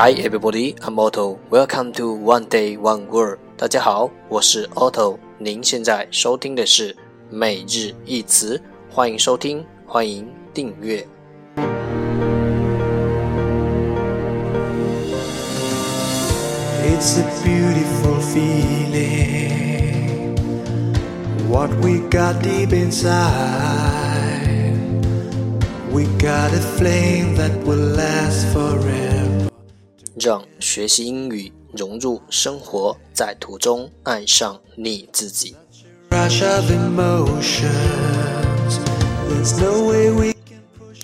Hi everybody, I'm Otto. Welcome to One Day One Word. 大家好，我是 Otto。您现在收听的是每日一词，欢迎收听，欢迎订阅。It's a beautiful feeling. What we got deep inside. We got a flame that will last forever. 让学习英语融入生活，在途中爱上你自己。Rush of emotions. There's no way we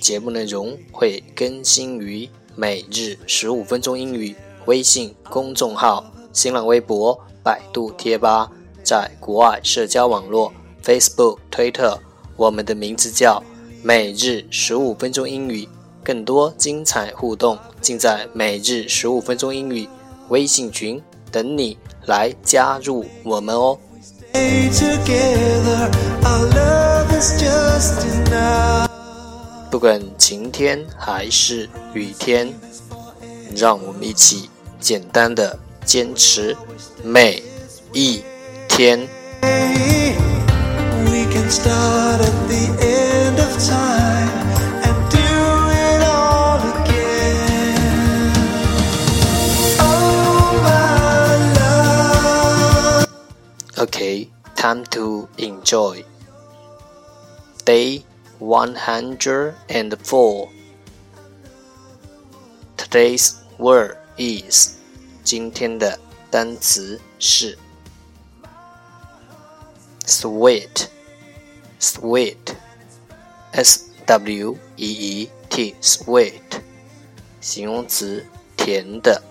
节目内容会更新于每日十五分钟英语微信公众号、新浪微博、百度贴吧，在国外社交网络 Facebook、推特，我们的名字叫每日十五分钟英语。更多精彩互动尽在每日十五分钟英语微信群，等你来加入我们哦。不管晴天还是雨天，让我们一起简单的坚持每一天。We can start Okay, time to enjoy. Day 104. Today's word is 今天的单词是 sweet, sweet, s w e e t, sweet, 形容词甜的。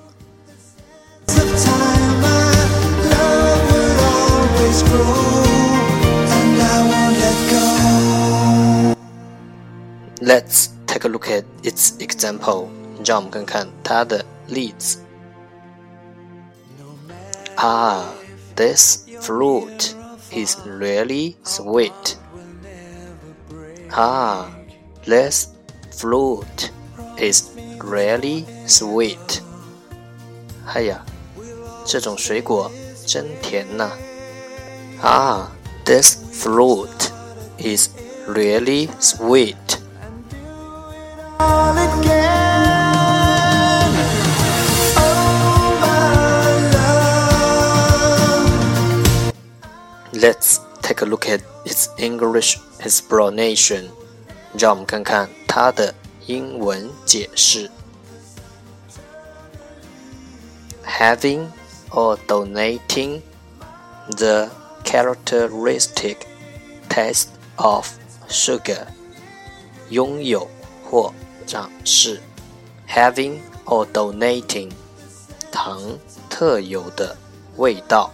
Let's take a look at its example. 让我们看看它的例子。Ah, this fruit is really sweet. Ah, this fruit is really sweet. 哎呀，这种水果真甜呐、Ah, this fruit is really sweet. Let's take a look at its English explanation. 让我们看看它的英文解释。Having or donating the characteristic taste of sugar. 拥有或展示。Having or donating 糖特有的味道。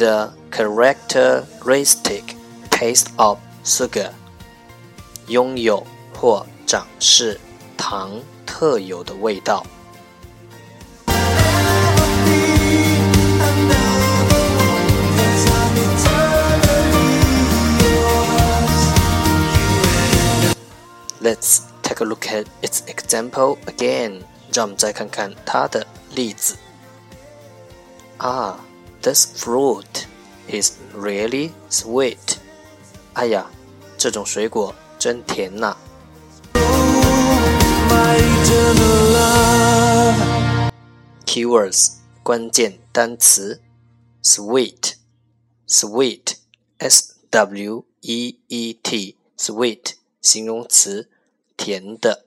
the characteristic taste of sugar，拥有或展示糖特有的味道。 Let's take a look at its example again。让我们再看看它的例子。Ah, this fruit is really sweet. 哎呀，这种水果真甜呐、 My eternal love. Keywords 关键单词：sweet, sweet, s w e e t, sweet 形容词，甜的。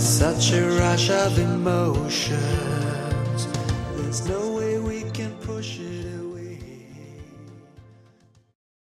Such a rush of emotions. There's no way we can push it.